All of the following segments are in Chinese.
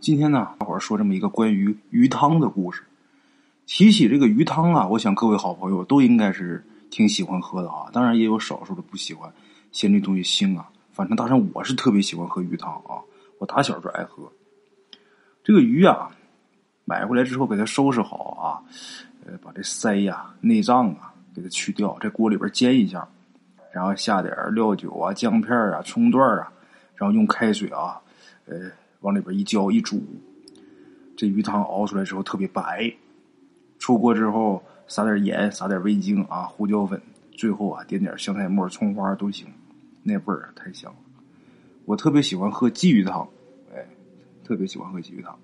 今天呢，大伙儿说这么一个关于鱼汤的故事。提起这个鱼汤啊，我想各位好朋友都应该是挺喜欢喝的啊。当然也有少数的不喜欢，嫌这东西腥啊。反正，当然我是特别喜欢喝鱼汤啊。我打小就爱喝。这个鱼啊，买回来之后给它收拾好啊，呃，把这鳃呀、内脏啊给它去掉，在锅里边煎一下，然后下点料酒啊、姜片啊、葱段啊，然后用开水啊，呃。往里边一浇一煮，这鱼汤熬出来之后特别白。出锅之后撒点盐，撒点味精啊，胡椒粉，最后啊点点香菜末、葱花都行，那味儿太香了。我特别喜欢喝鲫鱼汤，哎，特别喜欢喝鲫鱼汤。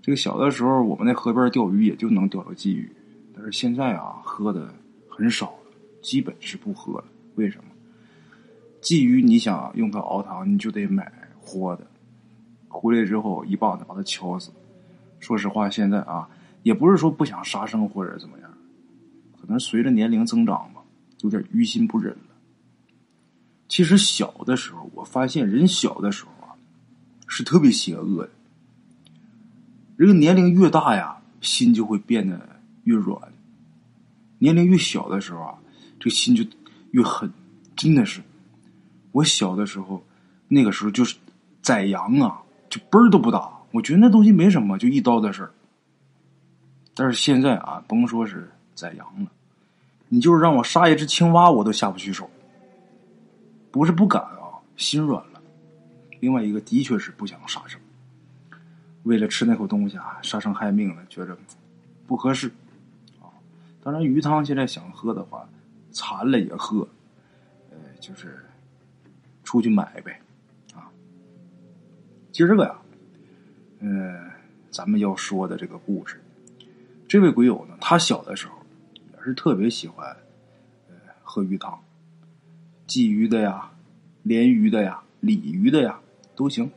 这个小的时候我们那河边钓鱼也就能钓到鲫鱼，但是现在啊喝的很少了，基本是不喝了。为什么？鲫鱼你想用它熬汤，你就得买活的。回来之后一棒子把他敲死。说实话，现在啊，也不是说不想杀生或者怎么样，可能随着年龄增长吧，有点于心不忍了。其实小的时候，我发现人小的时候啊，是特别邪恶的。人年龄越大呀，心就会变得越软；年龄越小的时候啊，这心就越狠。真的是，我小的时候，那个时候就是宰羊啊。就嘣儿都不打，我觉得那东西没什么，就一刀的事儿。但是现在啊，甭说是宰羊了，你就是让我杀一只青蛙，我都下不去手。不是不敢啊，心软了。另外一个，的确是不想杀生，为了吃那口东西啊，杀生害命了，觉着不合适啊。当然，鱼汤现在想喝的话，馋了也喝，呃，就是出去买呗。今儿个呀，嗯，咱们要说的这个故事，这位鬼友呢，他小的时候也是特别喜欢，呃，喝鱼汤，鲫鱼的呀，鲢鱼的呀，鲤鱼的呀都行。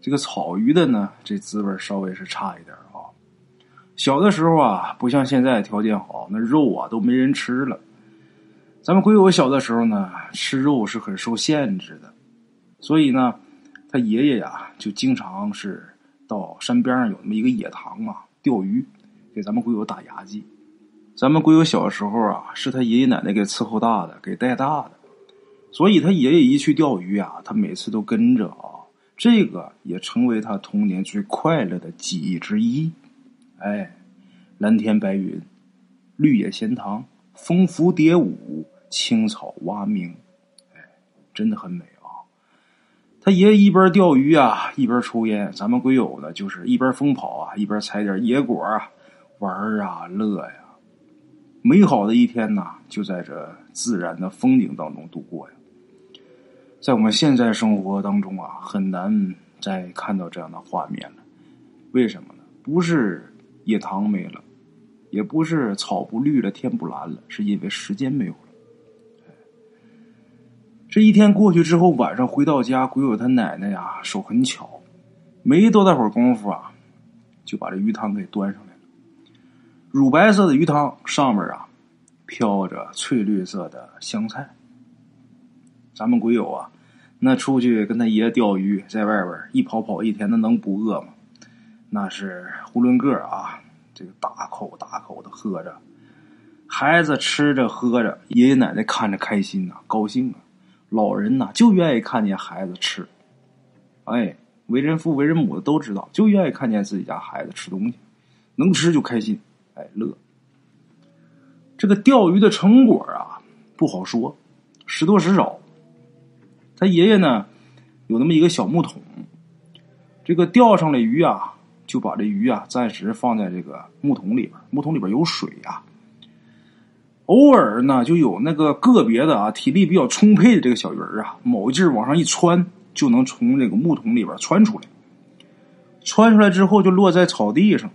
这个草鱼的呢，这滋味稍微是差一点啊。小的时候啊，不像现在条件好，那肉啊都没人吃了。咱们鬼友小的时候呢，吃肉是很受限制的，所以呢。他爷爷呀，就经常是到山边上有那么一个野塘啊，钓鱼，给咱们鬼友打牙祭。咱们鬼友小时候啊，是他爷爷奶奶给伺候大的，给带大的，所以他爷爷一去钓鱼啊，他每次都跟着啊。这个也成为他童年最快乐的记忆之一。哎，蓝天白云，绿野仙塘，蜂伏蝶舞，青草蛙鸣，哎，真的很美。他爷爷一边钓鱼啊，一边抽烟。咱们鬼友呢，就是一边疯跑啊，一边采点野果啊，玩啊乐呀。美好的一天呐，就在这自然的风景当中度过呀。在我们现在生活当中啊，很难再看到这样的画面了。为什么呢？不是野塘没了，也不是草不绿了天不蓝了，是因为时间没有。这一天过去之后，晚上回到家，鬼友他奶奶呀手很巧，没多大会儿功夫啊，就把这鱼汤给端上来了。乳白色的鱼汤上面啊，飘着翠绿色的香菜。咱们鬼友啊，那出去跟他爷钓鱼，在外边一跑跑一天，那能不饿吗？那是囫囵个啊，这个大口大口的喝着，孩子吃着喝着，爷爷奶奶看着开心呐，高兴啊。老人呐，就愿意看见孩子吃，哎，为人父为人母的都知道，就愿意看见自己家孩子吃东西，能吃就开心，哎，乐。这个钓鱼的成果啊，不好说，时多时少。他爷爷呢，有那么一个小木桶，这个钓上来鱼啊，就把这鱼啊暂时放在这个木桶里边，木桶里边有水啊。偶尔呢，就有那个个别的啊，体力比较充沛的这个小鱼儿啊，某劲儿往上一窜，就能从这个木桶里边窜出来。窜出来之后，就落在草地上。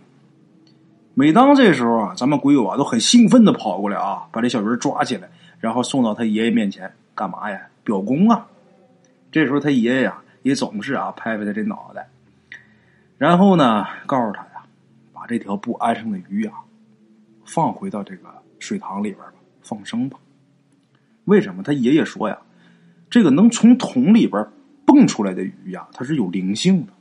每当这时候啊，咱们鬼友啊都很兴奋的跑过来啊，把这小鱼抓起来，然后送到他爷爷面前，干嘛呀？表功啊！这时候他爷爷呀也总是啊拍拍他这脑袋，然后呢告诉他呀，把这条不安生的鱼啊放回到这个。水塘里边吧，放生吧。为什么？他爷爷说呀，这个能从桶里边蹦出来的鱼呀，它是有灵性的。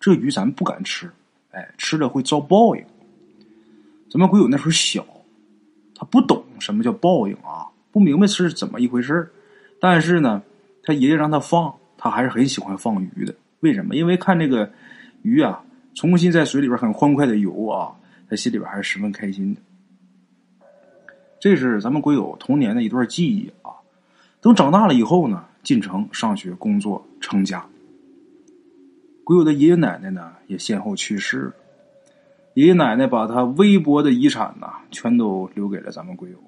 这鱼咱不敢吃，哎，吃了会遭报应。咱们鬼友那时候小，他不懂什么叫报应啊，不明白是怎么一回事但是呢，他爷爷让他放，他还是很喜欢放鱼的。为什么？因为看这个鱼啊，重新在水里边很欢快的游啊，他心里边还是十分开心的。这是咱们鬼友童年的一段记忆啊。等长大了以后呢，进城上学、工作、成家。鬼友的爷爷奶奶呢，也先后去世了。爷爷奶奶把他微薄的遗产呐，全都留给了咱们鬼友。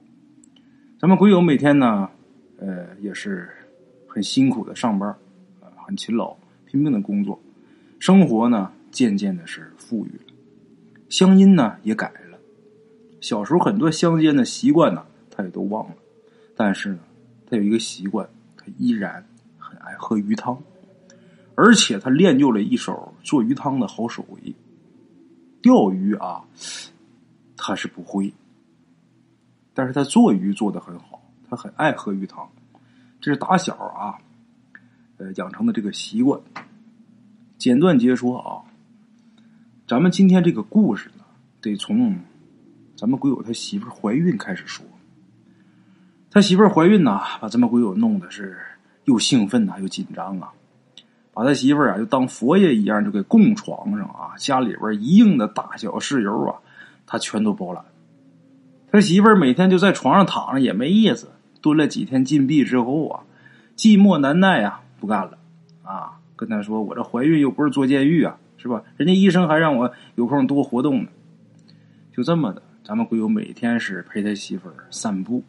咱们鬼友每天呢，呃，也是很辛苦的上班，啊，很勤劳，拼命的工作，生活呢，渐渐的是富裕了，乡音呢也改了。小时候很多乡间的习惯呢，他也都忘了，但是呢。他有一个习惯，他依然很爱喝鱼汤，而且他练就了一手做鱼汤的好手艺。钓鱼啊，他是不会，但是他做鱼做的很好，他很爱喝鱼汤，这是打小啊，呃养成的这个习惯。简短截说啊，咱们今天这个故事呢，得从咱们鬼友他媳妇怀孕开始说。他媳妇怀孕呐，把咱们鬼友弄的是又兴奋呐，又紧张啊，把他媳妇啊就当佛爷一样，就给供床上啊，家里边一应的大小事由啊，他全都包揽。他媳妇每天就在床上躺着也没意思，蹲了几天禁闭之后啊，寂寞难耐啊，不干了啊，跟他说：“我这怀孕又不是坐监狱啊，是吧？人家医生还让我有空多活动呢。”就这么的，咱们鬼友每天是陪他媳妇儿散步。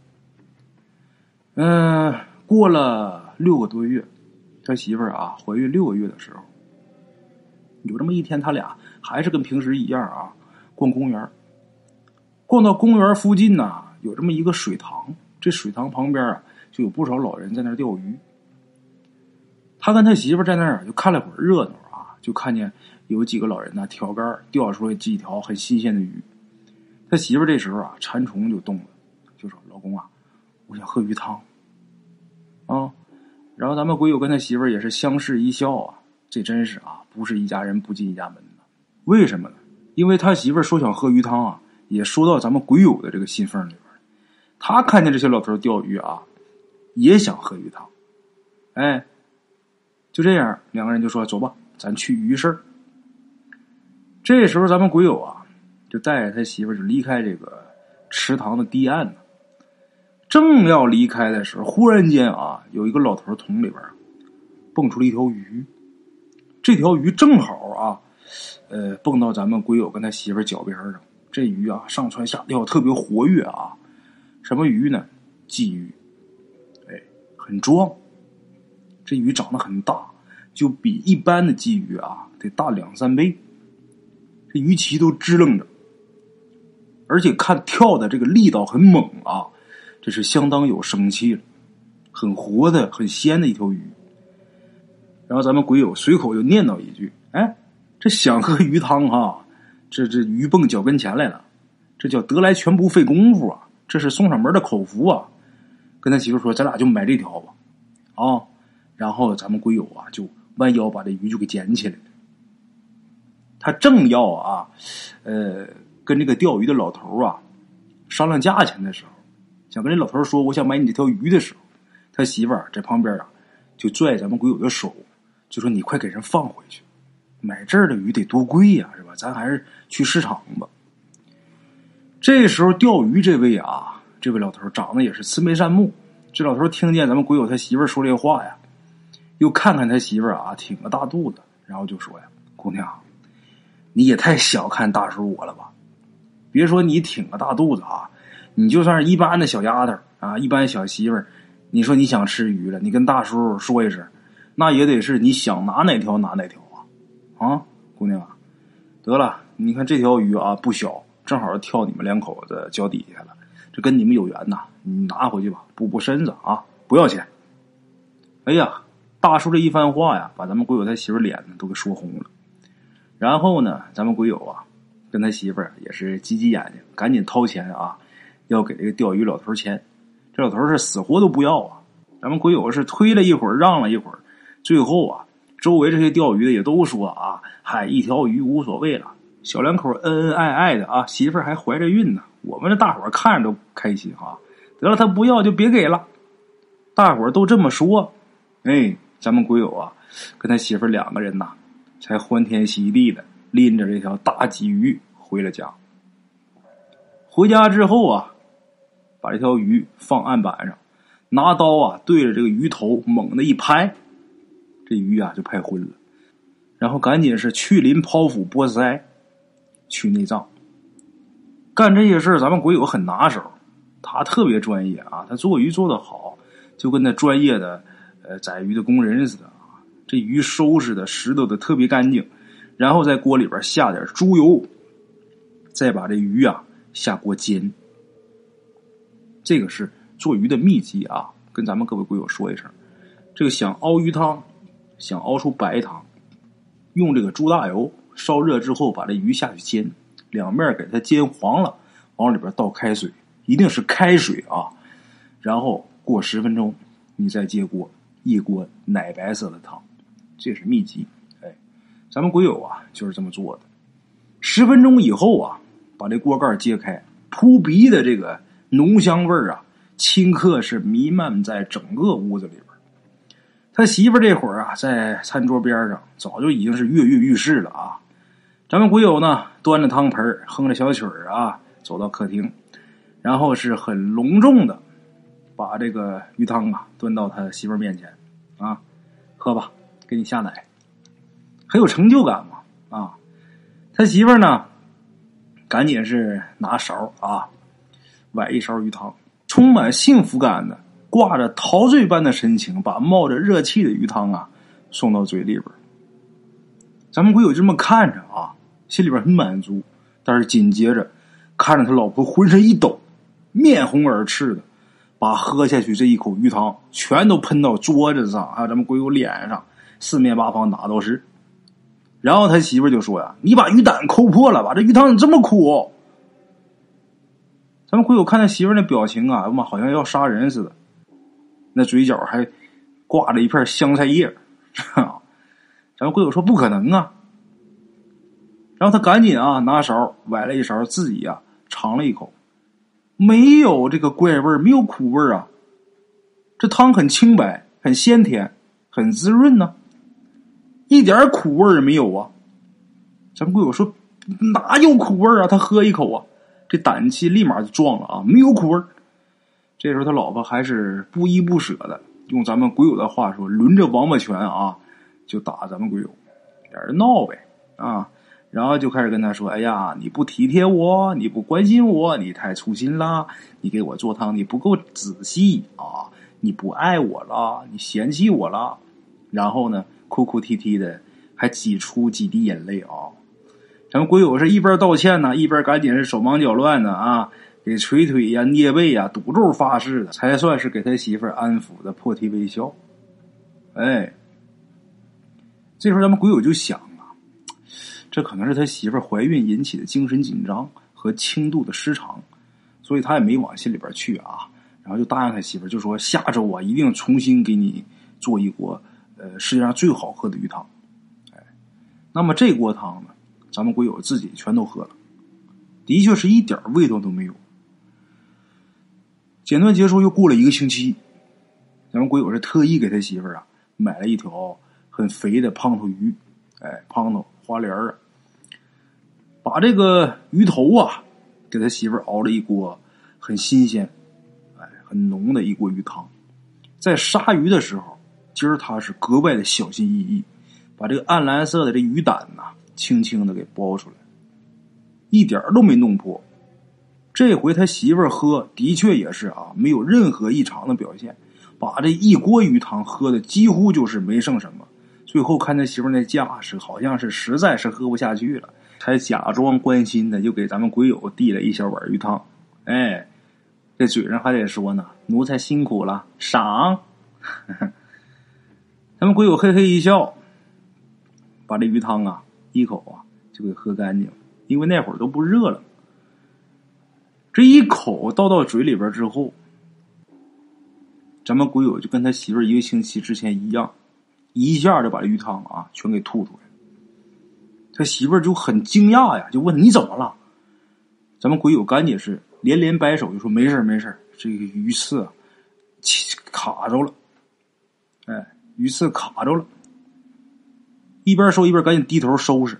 嗯，过了六个多月，他媳妇儿啊怀孕六个月的时候，有这么一天，他俩还是跟平时一样啊，逛公园。逛到公园附近呢，有这么一个水塘，这水塘旁边啊，就有不少老人在那钓鱼。他跟他媳妇儿在那儿就看了会儿热闹啊，就看见有几个老人呢挑竿钓出来几条很新鲜的鱼。他媳妇这时候啊，馋虫就动了，就说：“老公啊。”我想喝鱼汤，啊，然后咱们鬼友跟他媳妇也是相视一笑啊，这真是啊，不是一家人不进一家门呐。为什么呢？因为他媳妇说想喝鱼汤啊，也说到咱们鬼友的这个心缝里边他看见这些老头钓鱼啊，也想喝鱼汤。哎，就这样，两个人就说：“走吧，咱去鱼市。”这时候，咱们鬼友啊，就带着他媳妇就离开这个池塘的堤岸呢。正要离开的时候，忽然间啊，有一个老头桶里边蹦出了一条鱼。这条鱼正好啊，呃，蹦到咱们鬼友跟他媳妇脚边上。这鱼啊，上蹿下跳，特别活跃啊。什么鱼呢？鲫鱼。哎，很壮。这鱼长得很大，就比一般的鲫鱼啊得大两三倍。这鱼鳍都支棱着，而且看跳的这个力道很猛啊。这是相当有生气了，很活的、很鲜的一条鱼。然后咱们鬼友随口就念叨一句：“哎，这想喝鱼汤哈，这这鱼蹦脚跟前来了，这叫得来全不费功夫啊！这是送上门的口福啊！”跟他媳妇说：“咱俩就买这条吧。”啊，然后咱们鬼友啊就弯腰把这鱼就给捡起来了。他正要啊，呃，跟这个钓鱼的老头啊商量价钱的时候。想跟这老头说，我想买你这条鱼的时候，他媳妇儿在旁边啊，就拽咱们鬼友的手，就说：“你快给人放回去，买这儿的鱼得多贵呀，是吧？咱还是去市场吧。”这时候钓鱼这位啊，这位老头长得也是慈眉善目。这老头听见咱们鬼友他媳妇儿说这话呀，又看看他媳妇儿啊，挺个大肚子，然后就说呀：“姑娘，你也太小看大叔我了吧？别说你挺个大肚子啊。”你就算是一般的小丫头啊，一般小媳妇儿，你说你想吃鱼了，你跟大叔说一声，那也得是你想拿哪条拿哪条啊，啊，姑娘啊，得了，你看这条鱼啊不小，正好跳你们两口子脚底下了，这跟你们有缘呐，你拿回去吧，补补身子啊，不要钱。哎呀，大叔这一番话呀，把咱们鬼友他媳妇脸都给说红了。然后呢，咱们鬼友啊，跟他媳妇儿也是挤挤眼睛，赶紧掏钱啊。要给这个钓鱼老头钱，这老头是死活都不要啊！咱们鬼友是推了一会儿，让了一会儿，最后啊，周围这些钓鱼的也都说啊，嗨，一条鱼无所谓了，小两口恩恩爱爱的啊，媳妇儿还怀着孕呢，我们这大伙儿看着都开心哈。得了，他不要就别给了，大伙儿都这么说，哎，咱们鬼友啊，跟他媳妇儿两个人呐，才欢天喜地的拎着这条大鲫鱼回了家。回家之后啊，把这条鱼放案板上，拿刀啊对着这个鱼头猛的一拍。这鱼啊就拍昏了，然后赶紧是去鳞剖腹剥腮，去内脏。干这些事儿，咱们鬼友很拿手，他特别专业啊，他做鱼做的好，就跟那专业的呃宰鱼的工人似的啊。这鱼收拾的拾掇的特别干净，然后在锅里边下点猪油，再把这鱼啊下锅煎。这个是做鱼的秘籍啊，跟咱们各位鬼友说一声，这个想熬鱼汤。想熬出白汤，用这个猪大油烧热之后，把这鱼下去煎，两面给它煎黄了，往里边倒开水，一定是开水啊。然后过十分钟，你再接锅，一锅奶白色的汤，这是秘籍。咱们鬼友啊就是这么做的。十分钟以后啊，把这锅盖揭开，扑鼻的这个浓香味儿啊，顷刻是弥漫在整个屋子里边。他媳妇这会儿啊，在餐桌边上，早就已经是跃跃欲试了啊。咱们鬼友呢，端着汤盆哼着小曲儿啊，走到客厅，然后是很隆重的把这个鱼汤啊端到他媳妇面前啊，喝吧，给你下奶，很有成就感嘛啊。他媳妇呢，赶紧是拿勺啊，崴一勺鱼汤，充满幸福感的。挂着陶醉般的神情，把冒着热气的鱼汤啊送到嘴里边。咱们鬼友这么看着啊，心里边很满足。但是紧接着看着他老婆浑身一抖，面红耳赤的，把喝下去这一口鱼汤全都喷到桌子上，还有咱们鬼友脸上，四面八方哪都是。然后他媳妇就说呀：“你把鱼胆抠破了吧？这鱼汤怎么这么苦？”咱们鬼友看他媳妇那表情啊，哎呀妈好像要杀人似的。那嘴角还挂着一片香菜叶，咱们鬼友说不可能啊。然后他赶紧啊拿勺崴了一勺，自己呀尝了一口，没有这个怪味没有苦味啊。这汤很清白，很鲜甜，很滋润呢，一点苦味也没有啊。咱们鬼友说哪有苦味儿啊？他喝一口啊，这胆气立马就壮了啊，没有苦味儿这时候他老婆还是不依不舍的，用咱们鬼友的话说，轮着王八拳啊，就打咱们鬼友，俩人闹呗啊，然后就开始跟他说：“哎呀，你不体贴我，你不关心我，你太粗心啦！你给我做汤你不够仔细啊，你不爱我了，你嫌弃我了。”然后呢，哭哭啼啼的，还挤出几滴眼泪啊。咱们鬼友是一边道歉呢，一边赶紧是手忙脚乱的啊。给捶腿呀、捏背呀、赌咒发誓的，才算是给他媳妇安抚的破涕为笑。哎，这时候咱们鬼友就想啊，这可能是他媳妇怀孕引起的精神紧张和轻度的失常，所以他也没往心里边去啊。然后就答应他媳妇，就说下周啊一定重新给你做一锅呃世界上最好喝的鱼汤。哎，那么这锅汤呢，咱们鬼友自己全都喝了，的确是一点味道都没有。简短结束，又过了一个星期，咱们鬼友是特意给他媳妇儿啊买了一条很肥的胖头鱼，哎，胖头花鲢儿啊，把这个鱼头啊给他媳妇儿熬了一锅很新鲜，哎，很浓的一锅鱼汤。在杀鱼的时候，今儿他是格外的小心翼翼，把这个暗蓝色的这鱼胆呐轻轻的给剥出来，一点都没弄破。这回他媳妇儿喝的确也是啊，没有任何异常的表现，把这一锅鱼汤喝的几乎就是没剩什么。最后看他媳妇儿那架势，好像是实在是喝不下去了，才假装关心的就给咱们鬼友递了一小碗鱼汤。哎，这嘴上还得说呢：“奴才辛苦了，赏。”咱们鬼友嘿嘿一笑，把这鱼汤啊一口啊就给喝干净，因为那会儿都不热了。这一口倒到嘴里边之后，咱们鬼友就跟他媳妇儿一个星期之前一样，一下就把这鱼汤啊全给吐出来。他媳妇儿就很惊讶呀，就问你怎么了？咱们鬼友赶紧是连连摆手，就说没事没事这个鱼刺卡着了。哎，鱼刺卡着了。一边说一边赶紧低头收拾，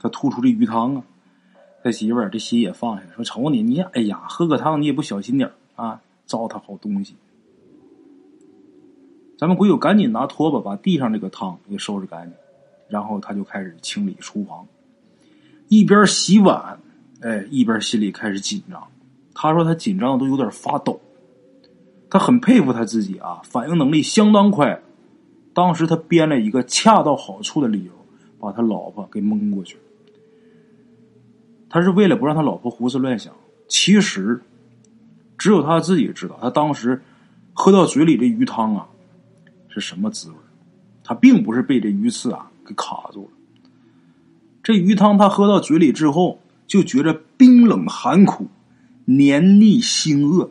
他吐出这鱼汤啊。他媳妇儿这心也放下了，说瞅你，你哎呀，喝个汤你也不小心点啊，糟蹋好东西。咱们鬼友赶紧拿拖把把地上这个汤给收拾干净，然后他就开始清理厨房，一边洗碗，哎，一边心里开始紧张。他说他紧张的都有点发抖，他很佩服他自己啊，反应能力相当快。当时他编了一个恰到好处的理由，把他老婆给蒙过去。他是为了不让他老婆胡思乱想。其实，只有他自己知道，他当时喝到嘴里这鱼汤啊是什么滋味。他并不是被这鱼刺啊给卡住了。这鱼汤他喝到嘴里之后，就觉着冰冷寒苦、黏腻腥恶。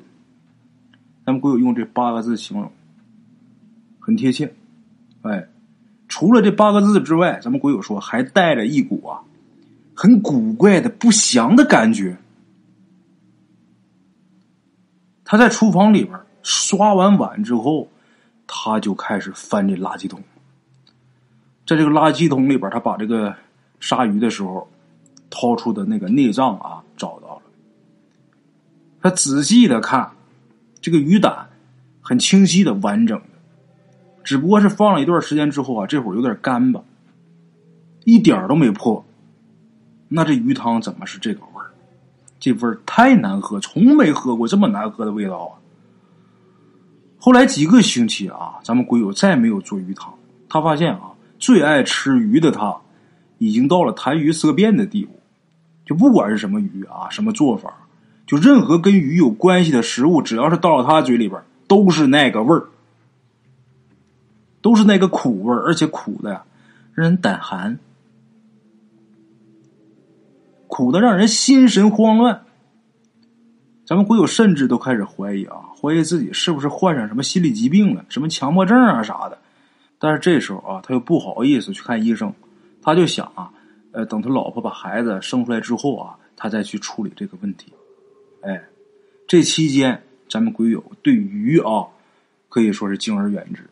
咱们鬼友用这八个字形容，很贴切。哎，除了这八个字之外，咱们鬼友说还带着一股啊。很古怪的、不祥的感觉。他在厨房里边刷完碗之后，他就开始翻这垃圾桶。在这个垃圾桶里边，他把这个鲨鱼的时候掏出的那个内脏啊找到了。他仔细的看，这个鱼胆很清晰的、完整，只不过是放了一段时间之后啊，这会儿有点干巴，一点都没破。那这鱼汤怎么是这个味儿？这味儿太难喝，从没喝过这么难喝的味道啊！后来几个星期啊，咱们鬼友再没有做鱼汤。他发现啊，最爱吃鱼的他，已经到了谈鱼色变的地步。就不管是什么鱼啊，什么做法，就任何跟鱼有关系的食物，只要是到了他嘴里边，都是那个味儿，都是那个苦味，而且苦的呀，让人胆寒。苦的让人心神慌乱，咱们鬼友甚至都开始怀疑啊，怀疑自己是不是患上什么心理疾病了，什么强迫症啊啥的。但是这时候啊，他又不好意思去看医生，他就想啊，呃，等他老婆把孩子生出来之后啊，他再去处理这个问题。哎，这期间咱们鬼友对鱼啊，可以说是敬而远之。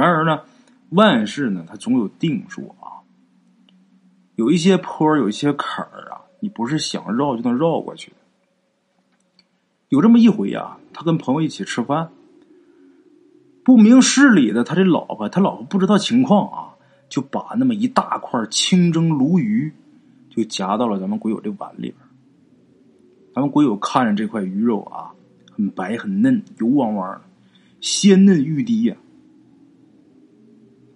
然而呢，万事呢，它总有定数啊。有一些坡，有一些坎儿啊，你不是想绕就能绕过去的。有这么一回啊，他跟朋友一起吃饭，不明事理的，他这老婆，他老婆不知道情况啊，就把那么一大块清蒸鲈鱼就夹到了咱们鬼友这碗里边。咱们鬼友看着这块鱼肉啊，很白很嫩，油汪汪的，鲜嫩欲滴呀。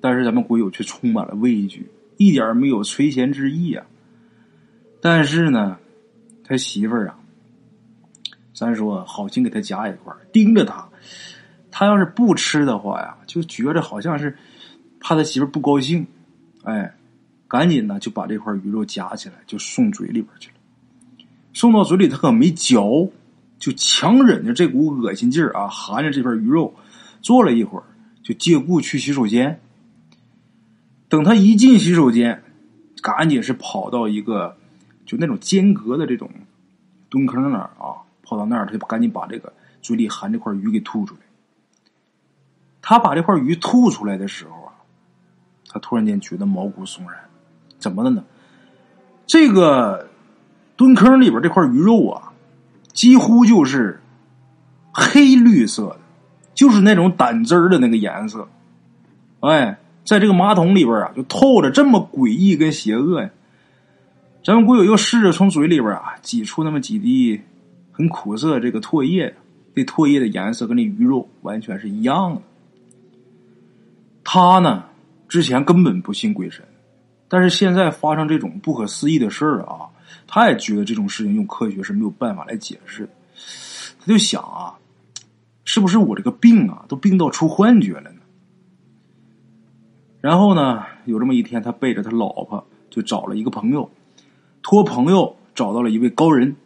但是咱们鬼友却充满了畏惧。一点没有垂涎之意啊！但是呢，他媳妇儿啊，咱说好心给他夹一块，盯着他。他要是不吃的话呀，就觉着好像是怕他媳妇儿不高兴。哎，赶紧呢就把这块鱼肉夹起来，就送嘴里边去了。送到嘴里，他可没嚼，就强忍着这股恶心劲儿啊，含着这片鱼肉，坐了一会儿，就借故去洗手间。等他一进洗手间，赶紧是跑到一个就那种间隔的这种蹲坑那儿啊，跑到那儿，他就赶紧把这个嘴里含这块鱼给吐出来。他把这块鱼吐出来的时候啊，他突然间觉得毛骨悚然，怎么的呢？这个蹲坑里边这块鱼肉啊，几乎就是黑绿色的，就是那种胆汁儿的那个颜色，哎。在这个马桶里边啊，就透着这么诡异跟邪恶呀！咱们鬼友又试着从嘴里边啊挤出那么几滴很苦涩这个唾液，这唾液的颜色跟那鱼肉完全是一样的。他呢之前根本不信鬼神，但是现在发生这种不可思议的事儿啊，他也觉得这种事情用科学是没有办法来解释。他就想啊，是不是我这个病啊都病到出幻觉了呢？然后呢，有这么一天，他背着他老婆就找了一个朋友，托朋友找到了一位高人，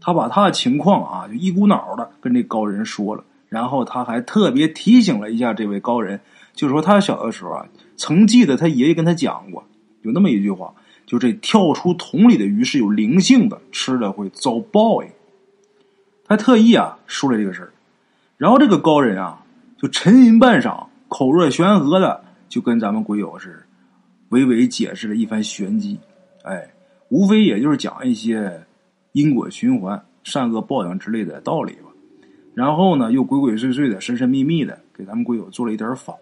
他把他的情况啊，就一股脑的跟这高人说了。然后他还特别提醒了一下这位高人，就说他小的时候啊，曾记得他爷爷跟他讲过，有那么一句话，就这跳出桶里的鱼是有灵性的，吃了会遭报应。他特意啊说了这个事儿，然后这个高人啊就沉吟半晌，口若悬河的就跟咱们鬼友是娓娓解释了一番玄机。哎，无非也就是讲一些因果循环、善恶报应之类的道理吧。然后呢，又鬼鬼祟祟的、神神秘秘的给咱们鬼友做了一点法。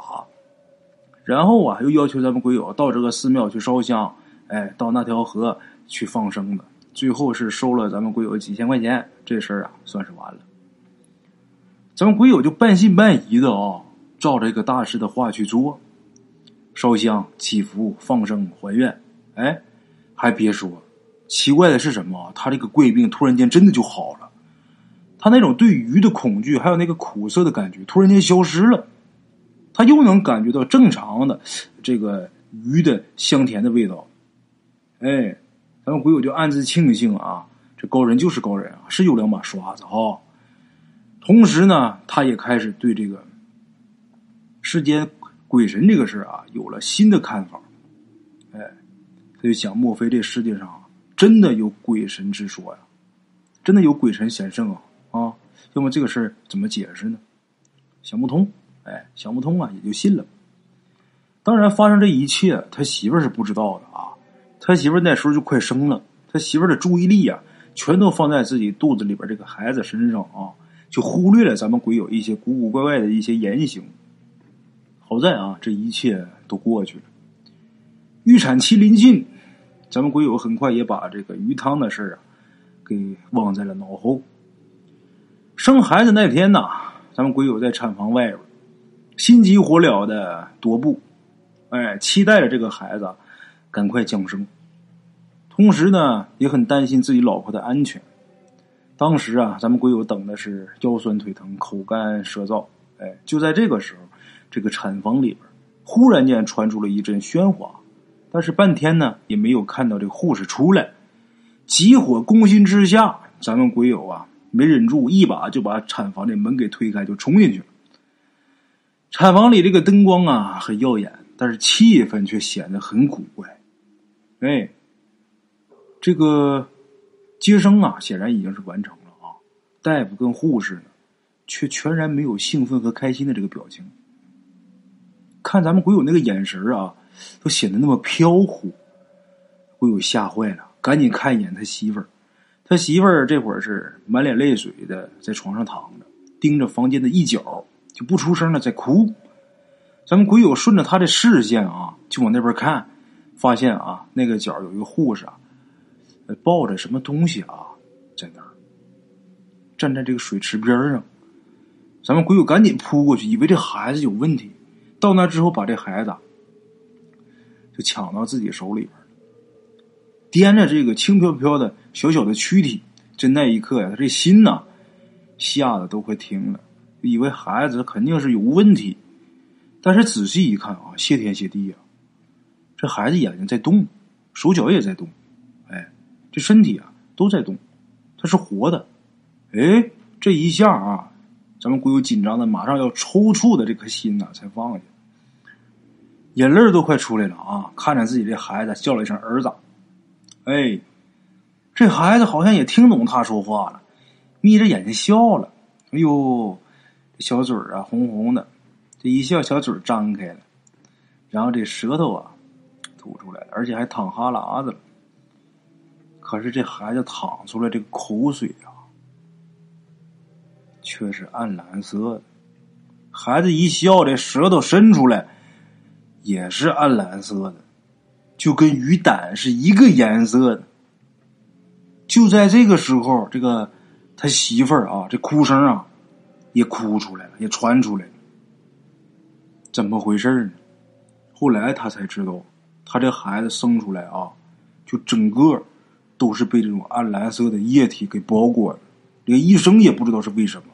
然后啊，又要求咱们鬼友到这个寺庙去烧香，哎，到那条河去放生的。最后是收了咱们鬼友几千块钱，这事儿啊算是完了。咱们鬼友就半信半疑的啊，照着一个大师的话去做，烧香、祈福、放生、还愿。哎，还别说，奇怪的是什么？他这个怪病突然间真的就好了，他那种对鱼的恐惧，还有那个苦涩的感觉，突然间消失了。他又能感觉到正常的这个鱼的香甜的味道，哎，咱们鬼友就暗自庆幸啊，这高人就是高人啊，是有两把刷子哈。同时呢，他也开始对这个世间鬼神这个事啊有了新的看法，哎，他就想，莫非这世界上真的有鬼神之说呀？真的有鬼神显圣啊？啊，要么这个事怎么解释呢？想不通。哎，想不通啊，也就信了。当然，发生这一切，他媳妇儿是不知道的啊。他媳妇儿那时候就快生了，他媳妇儿的注意力呀，全都放在自己肚子里边这个孩子身上啊，就忽略了咱们鬼友一些古古怪怪的一些言行。好在啊，这一切都过去了。预产期临近，咱们鬼友很快也把这个鱼汤的事啊，给忘在了脑后。生孩子那天呐，咱们鬼友在产房外边。心急火燎的踱步，哎，期待着这个孩子赶快降生。同时呢，也很担心自己老婆的安全。当时啊，咱们鬼友等的是腰酸腿疼、口干舌燥。哎，就在这个时候，这个产房里边忽然间传出了一阵喧哗，但是半天呢也没有看到这个护士出来。急火攻心之下，咱们鬼友啊没忍住，一把就把产房的门给推开，就冲进去了。产房里这个灯光啊很耀眼，但是气氛却显得很古怪。哎，这个接生啊显然已经是完成了啊，大夫跟护士呢却全然没有兴奋和开心的这个表情。看咱们鬼友那个眼神啊，都显得那么飘忽。鬼友吓坏了，赶紧看一眼他媳妇儿。他媳妇儿这会儿是满脸泪水的在床上躺着，盯着房间的一角。就不出声了，在哭。咱们鬼友顺着他的视线啊，就往那边看，发现啊，那个角有一个护士啊，抱着什么东西啊，在那儿站在这个水池边上。咱们鬼友赶紧扑过去，以为这孩子有问题。到那之后，把这孩子就抢到自己手里边掂着这个轻飘飘的小小的躯体，这那一刻呀，他这心呐，吓得都快停了。以为孩子肯定是有问题，但是仔细一看啊，谢天谢地呀，这孩子眼睛在动，手脚也在动，哎，这身体啊都在动，他是活的，哎，这一下啊，咱们鬼友紧张的马上要抽搐的这颗心呐才放下，眼泪都快出来了啊！看着自己这孩子叫了一声儿子，哎，这孩子好像也听懂他说话了，眯着眼睛笑了，哎呦！小嘴儿啊，红红的，这一笑，小嘴张开了，然后这舌头啊吐出来了，而且还淌哈喇子了。可是这孩子淌出来这个口水啊，却是暗蓝色的。孩子一笑，这舌头伸出来也是暗蓝色的，就跟鱼胆是一个颜色的。就在这个时候，这个他媳妇儿啊，这哭声啊。也哭出来了，也传出来了，怎么回事呢？后来他才知道，他这孩子生出来啊，就整个都是被这种暗蓝色的液体给包裹了。这个医生也不知道是为什么，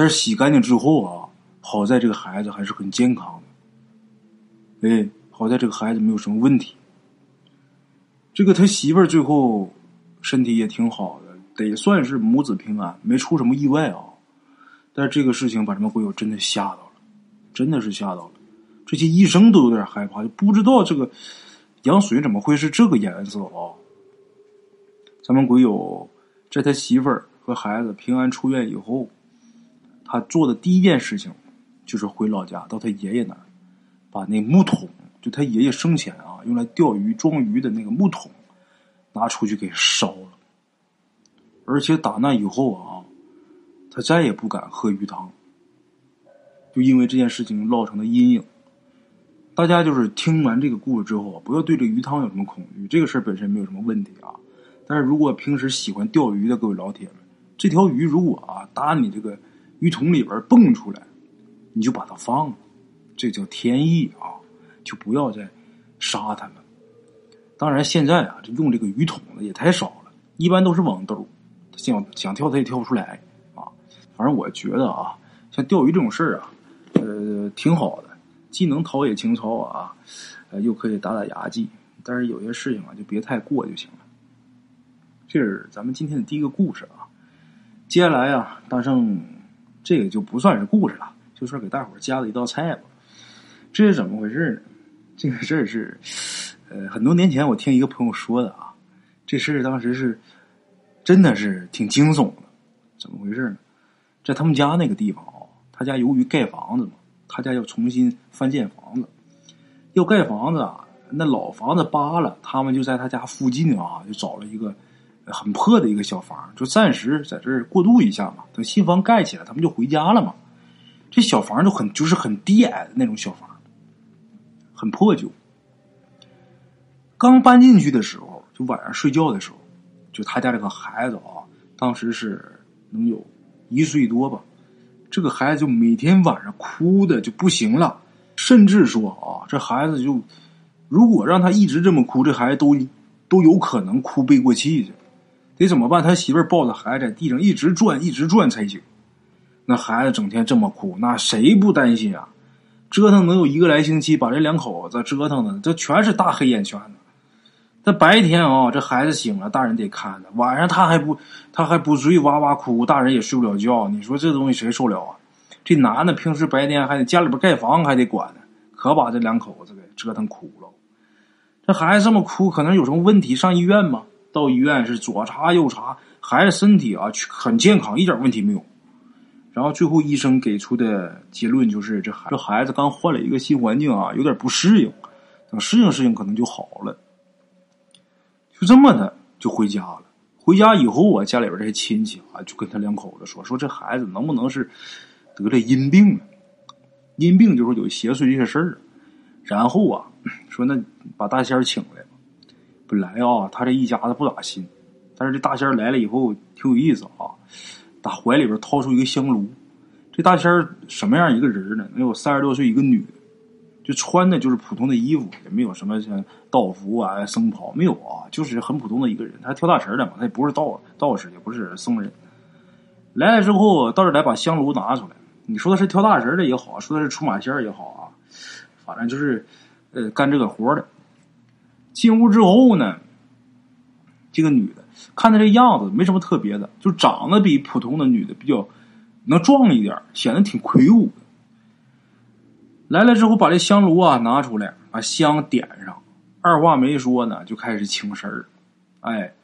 但是洗干净之后啊，好在这个孩子还是很健康的。哎，好在这个孩子没有什么问题。这个他媳妇儿最后身体也挺好的，得算是母子平安，没出什么意外啊。但是这个事情把咱们鬼友真的吓到了，真的是吓到了。这些医生都有点害怕，就不知道这个羊水怎么会是这个颜色啊？咱们鬼友在他媳妇儿和孩子平安出院以后，他做的第一件事情就是回老家到他爷爷那儿，把那木桶，就他爷爷生前啊用来钓鱼装鱼的那个木桶拿出去给烧了。而且打那以后啊，他再也不敢喝鱼汤，就因为这件事情落成的阴影。大家就是听完这个故事之后，不要对这鱼汤有什么恐惧，这个事儿本身没有什么问题啊。但是如果平时喜欢钓鱼的各位老铁们，这条鱼如果啊打你这个鱼桶里边蹦出来，你就把它放了，这叫天意啊，就不要再杀它们。当然现在啊，这用这个鱼桶的也太少了，一般都是网兜。想想跳它也跳不出来啊！反正我觉得啊，像钓鱼这种事儿啊，呃，挺好的，既能陶冶情操啊，呃，又可以打打牙祭。但是有些事情啊，就别太过就行了。这是咱们今天的第一个故事啊。接下来啊，大圣这个就不算是故事了，就说给大伙加了一道菜吧。这是怎么回事呢？这个事儿是，呃，很多年前我听一个朋友说的啊，这事儿当时是。真的是挺惊悚的，怎么回事呢？在他们家那个地方啊，他家由于盖房子嘛，他家要重新翻建房子，要盖房子啊，那老房子扒了，他们就在他家附近啊，就找了一个很破的一个小房，就暂时在这儿过渡一下嘛。等新房盖起来，他们就回家了嘛。这小房就很就是很低矮的那种小房，很破旧。刚搬进去的时候，就晚上睡觉的时候。就他家这个孩子啊，当时是能有一岁多吧。这个孩子就每天晚上哭的就不行了，甚至说啊，这孩子就如果让他一直这么哭，这孩子都都有可能哭背过气去。得怎么办？他媳妇抱着孩子在地上一直转，一直转才行。那孩子整天这么哭，那谁不担心啊？折腾能有一个来星期，把这两口子折腾的，这全是大黑眼圈。这白天啊，这孩子醒了，大人得看着；晚上他还不，他还不睡，哇哇哭，大人也睡不了觉。你说这东西谁受了啊？这男的平时白天还得家里边盖房，还得管呢，可把这两口子给折腾哭了。这孩子这么哭，可能有什么问题？上医院吗？到医院是左查右查，孩子身体啊很健康，一点问题没有。然后最后医生给出的结论就是，这孩这孩子刚换了一个新环境啊，有点不适应，等适应适应，可能就好了。就这么的就回家了。回家以后啊，家里边这些亲戚啊，就跟他两口子说：“说这孩子能不能是得了阴病了？阴病就是有邪祟这些事儿。”然后啊，说那把大仙请来。本来啊，他这一家子不咋信，但是这大仙来了以后挺有意思啊。打怀里边掏出一个香炉。这大仙什么样一个人呢？能有三十多岁一个女。就穿的就是普通的衣服，也没有什么像道服啊、僧袍，没有啊，就是很普通的一个人。他跳大神的嘛，他也不是道道士，也不是僧人。来了之后，到这来把香炉拿出来。你说的是跳大神的也好，说的是出马仙也好啊，反正就是呃干这个活的。进屋之后呢，这个女的看她这样子没什么特别的，就长得比普通的女的比较能壮一点，显得挺魁梧。来了之后，把这香炉啊拿出来，把香点上，二话没说呢，就开始请神儿。哎，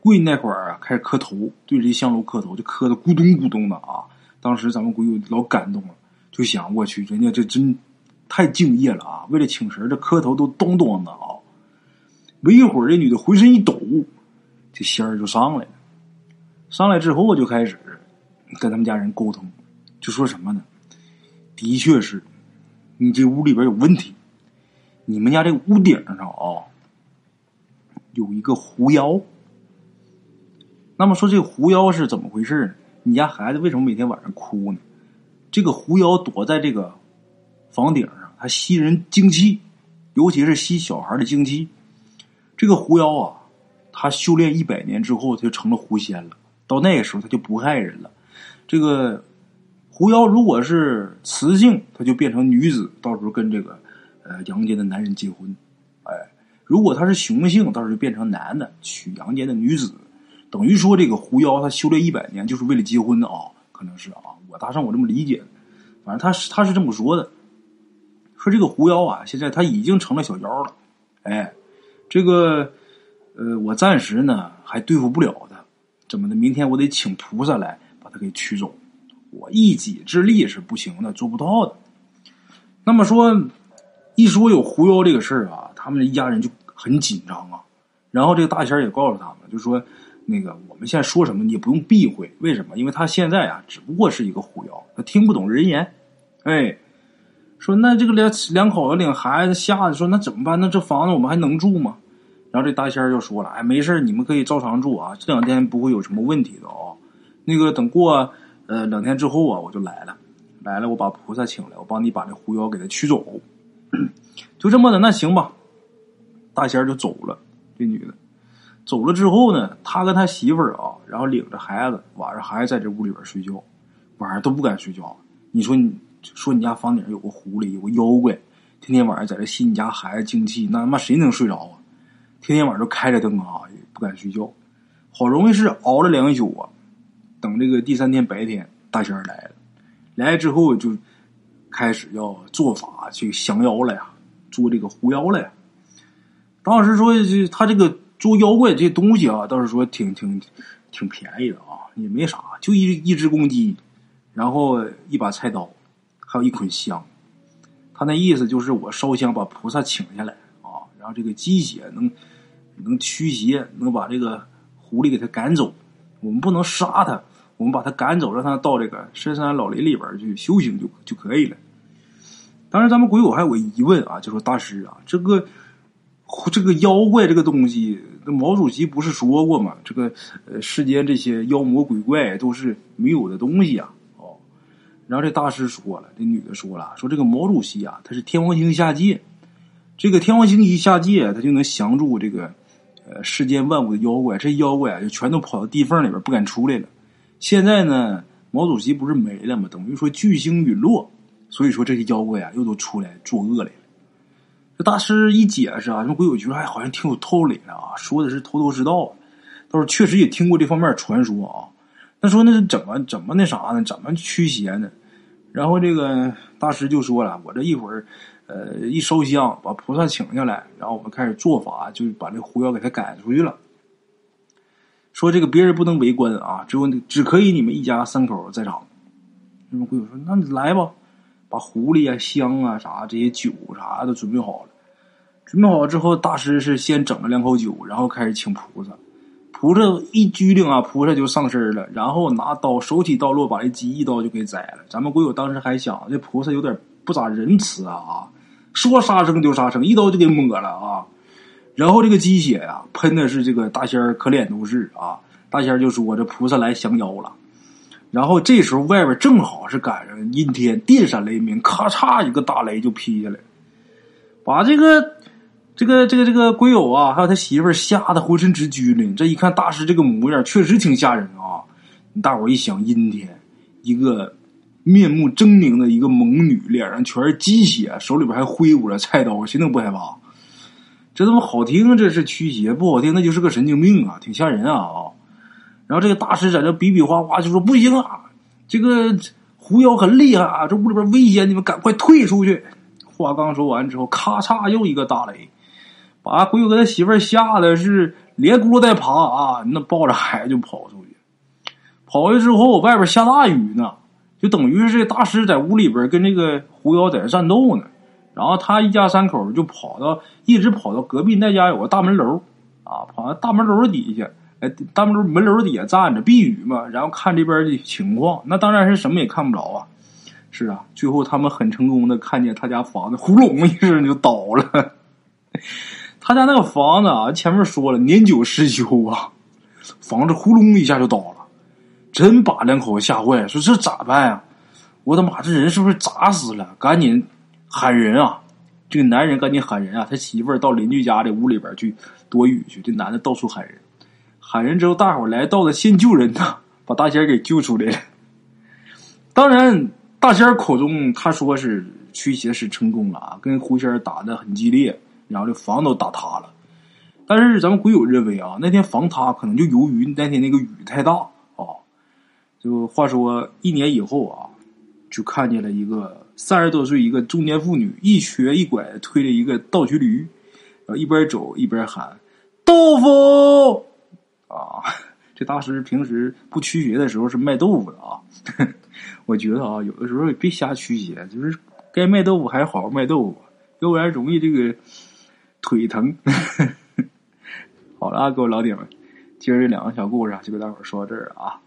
跪那块儿啊，开始磕头，对着这香炉磕头，就磕的咕咚咕咚的啊。当时咱们鬼友老感动了，就想我去，人家这真太敬业了啊！为了请神，这磕头都咚咚的啊。没一会儿，这女的浑身一抖，这仙儿就上来了。上来之后，我就开始跟他们家人沟通，就说什么呢？的确是。你这屋里边有问题，你们家这屋顶上啊有一个狐妖。那么说这狐妖是怎么回事呢？你家孩子为什么每天晚上哭呢？这个狐妖躲在这个房顶上，它吸人精气，尤其是吸小孩的精气。这个狐妖啊，他修炼一百年之后，他就成了狐仙了。到那个时候，他就不害人了。这个。狐妖如果是雌性，他就变成女子，到时候跟这个呃阳间的男人结婚。哎，如果他是雄性，到时候就变成男的，娶阳间的女子。等于说，这个狐妖他修炼一百年，就是为了结婚啊？可能是啊，我大圣我这么理解。反正他是他是这么说的，说这个狐妖啊，现在他已经成了小妖了。哎，这个呃，我暂时呢还对付不了他，怎么的？明天我得请菩萨来把他给驱走。我一己之力是不行的，做不到的。那么说，一说有狐妖这个事儿啊，他们一家人就很紧张啊。然后这个大仙也告诉他们，就说那个我们现在说什么你也不用避讳，为什么？因为他现在啊只不过是一个狐妖，他听不懂人言。哎，说那这个两两口子领孩子吓得说那怎么办？那这房子我们还能住吗？然后这大仙就说了，哎，没事你们可以照常住啊，这两天不会有什么问题的啊。那个等过呃两天之后啊，我就来了，来了我把菩萨请来，我帮你把这狐妖给他驱走。就这么的，那行吧。大仙就走了。这女的走了之后呢，他跟他媳妇儿啊，然后领着孩子，晚上还在这屋里边睡觉，晚上都不敢睡觉。你说你说你家房顶有个狐狸，有个妖怪，天天晚上在这吸你家孩子精气，那他妈谁能睡着啊？天天晚上都开着灯啊，也不敢睡觉。好容易是熬了两宿啊，等这个第三天白天，大仙来了，来之后就开始要做法去降妖了呀，做这个狐妖了呀。当时说，这他这个做妖怪这东西啊，倒是说挺挺挺便宜的啊，也没啥，就一一只公鸡，然后一把菜刀，还有一捆香。他那意思就是，我烧香把菩萨请下来啊，然后这个鸡血能能驱邪，能把这个狐狸给他赶走。我们不能杀他，我们把他赶走，让他到这个深山老林里边去修行就就可以了。当然，咱们鬼友还有个疑问啊，就说大师啊，这个。这个妖怪这个东西，那毛主席不是说过吗？这个呃，世间这些妖魔鬼怪都是没有的东西啊！然后这大师说了，这女的说了，说这个毛主席啊，他是天王星下界，这个天王星一下界，他就能降住这个呃世间万物的妖怪，这妖怪啊就全都跑到地缝里边不敢出来了。现在呢，毛主席不是没了吗？等于说巨星陨落，所以说这些妖怪啊又都出来作恶来了。这大师一解释啊，这鬼友觉得哎，好像挺有道理的啊，说的是头头是道。倒是确实也听过这方面传说啊。那说那是怎么怎么那啥呢？怎么驱邪呢？然后这个大师就说了：“我这一会儿，呃，一烧香，把菩萨请下来，然后我们开始做法，就把这狐妖给他赶出去了。说这个别人不能围观啊，只有只可以你们一家三口在场。”那么鬼友说：“那你来吧。”把狐狸啊、香啊、啥这些酒啥都准备好了。准备好之后，大师是先整了两口酒，然后开始请菩萨。菩萨一拘灵啊，菩萨就上身了，然后拿刀手起刀落，把这鸡一刀就给宰了。咱们鬼友当时还想，这菩萨有点不咋仁慈啊啊，说杀生就杀生，一刀就给抹了啊。然后这个鸡血呀，喷的是这个大仙儿可脸都是啊。大仙就说：“这菩萨来降妖了。”然后这时候外边正好是赶上阴天，电闪雷鸣，咔嚓一个大雷就劈下来，把这个这个这个这个鬼友啊，还有他媳妇吓得浑身直拘灵。这一看大师这个模样，确实挺吓人啊！大伙一想，阴天，一个面目狰狞的一个猛女，脸上全是鸡血，手里边还挥舞着菜刀，谁能不害怕？这他妈好听，这是驱邪；不好听，那就是个神经病啊，挺吓人啊啊！然后这个大师在这比比划划，就说：“不行啊，这个狐妖很厉害啊，这屋里边危险，你们赶快退出去。”话刚说完之后，咔嚓又一个大雷，把鬼哥他媳妇吓得是连咕噜带爬啊，那抱着孩子就跑出去。跑去之后，外边下大雨呢，就等于是大师在屋里边跟这个狐妖在这战斗呢。然后他一家三口就跑到，一直跑到隔壁那家有个大门楼啊，跑到大门楼底下。哎，大门楼门楼底下站着避雨嘛，然后看这边的情况，那当然是什么也看不着啊。是啊，最后他们很成功的看见他家房子呼隆一声就倒了。他家那个房子啊，前面说了年久失修啊，房子呼隆一下就倒了，真把两口子吓坏，说这咋办呀？我的妈，这人是不是砸死了？赶紧喊人啊！这个男人赶紧喊人啊！他媳妇儿到邻居家的屋里边去躲雨去，这男的到处喊人。喊人之后，大伙来到了，先救人呐，把大仙给救出来了。当然，大仙口中他说是驱邪是成功了啊，跟狐仙打的很激烈，然后这房都打塌了。但是咱们鬼友认为啊，那天房塌可能就由于那天那个雨太大啊。就话说一年以后啊，就看见了一个三十多岁一个中年妇女一瘸一拐推着一个倒骑驴，然后一边走一边喊豆腐啊！这大师平时不驱邪的时候是卖豆腐的啊。我觉得啊，有的时候也别瞎驱邪，就是该卖豆腐还好好卖豆腐，要不然容易这个腿疼。好了啊，各位老铁们，今儿这两个小故事啊，就给大伙儿说到这儿啊。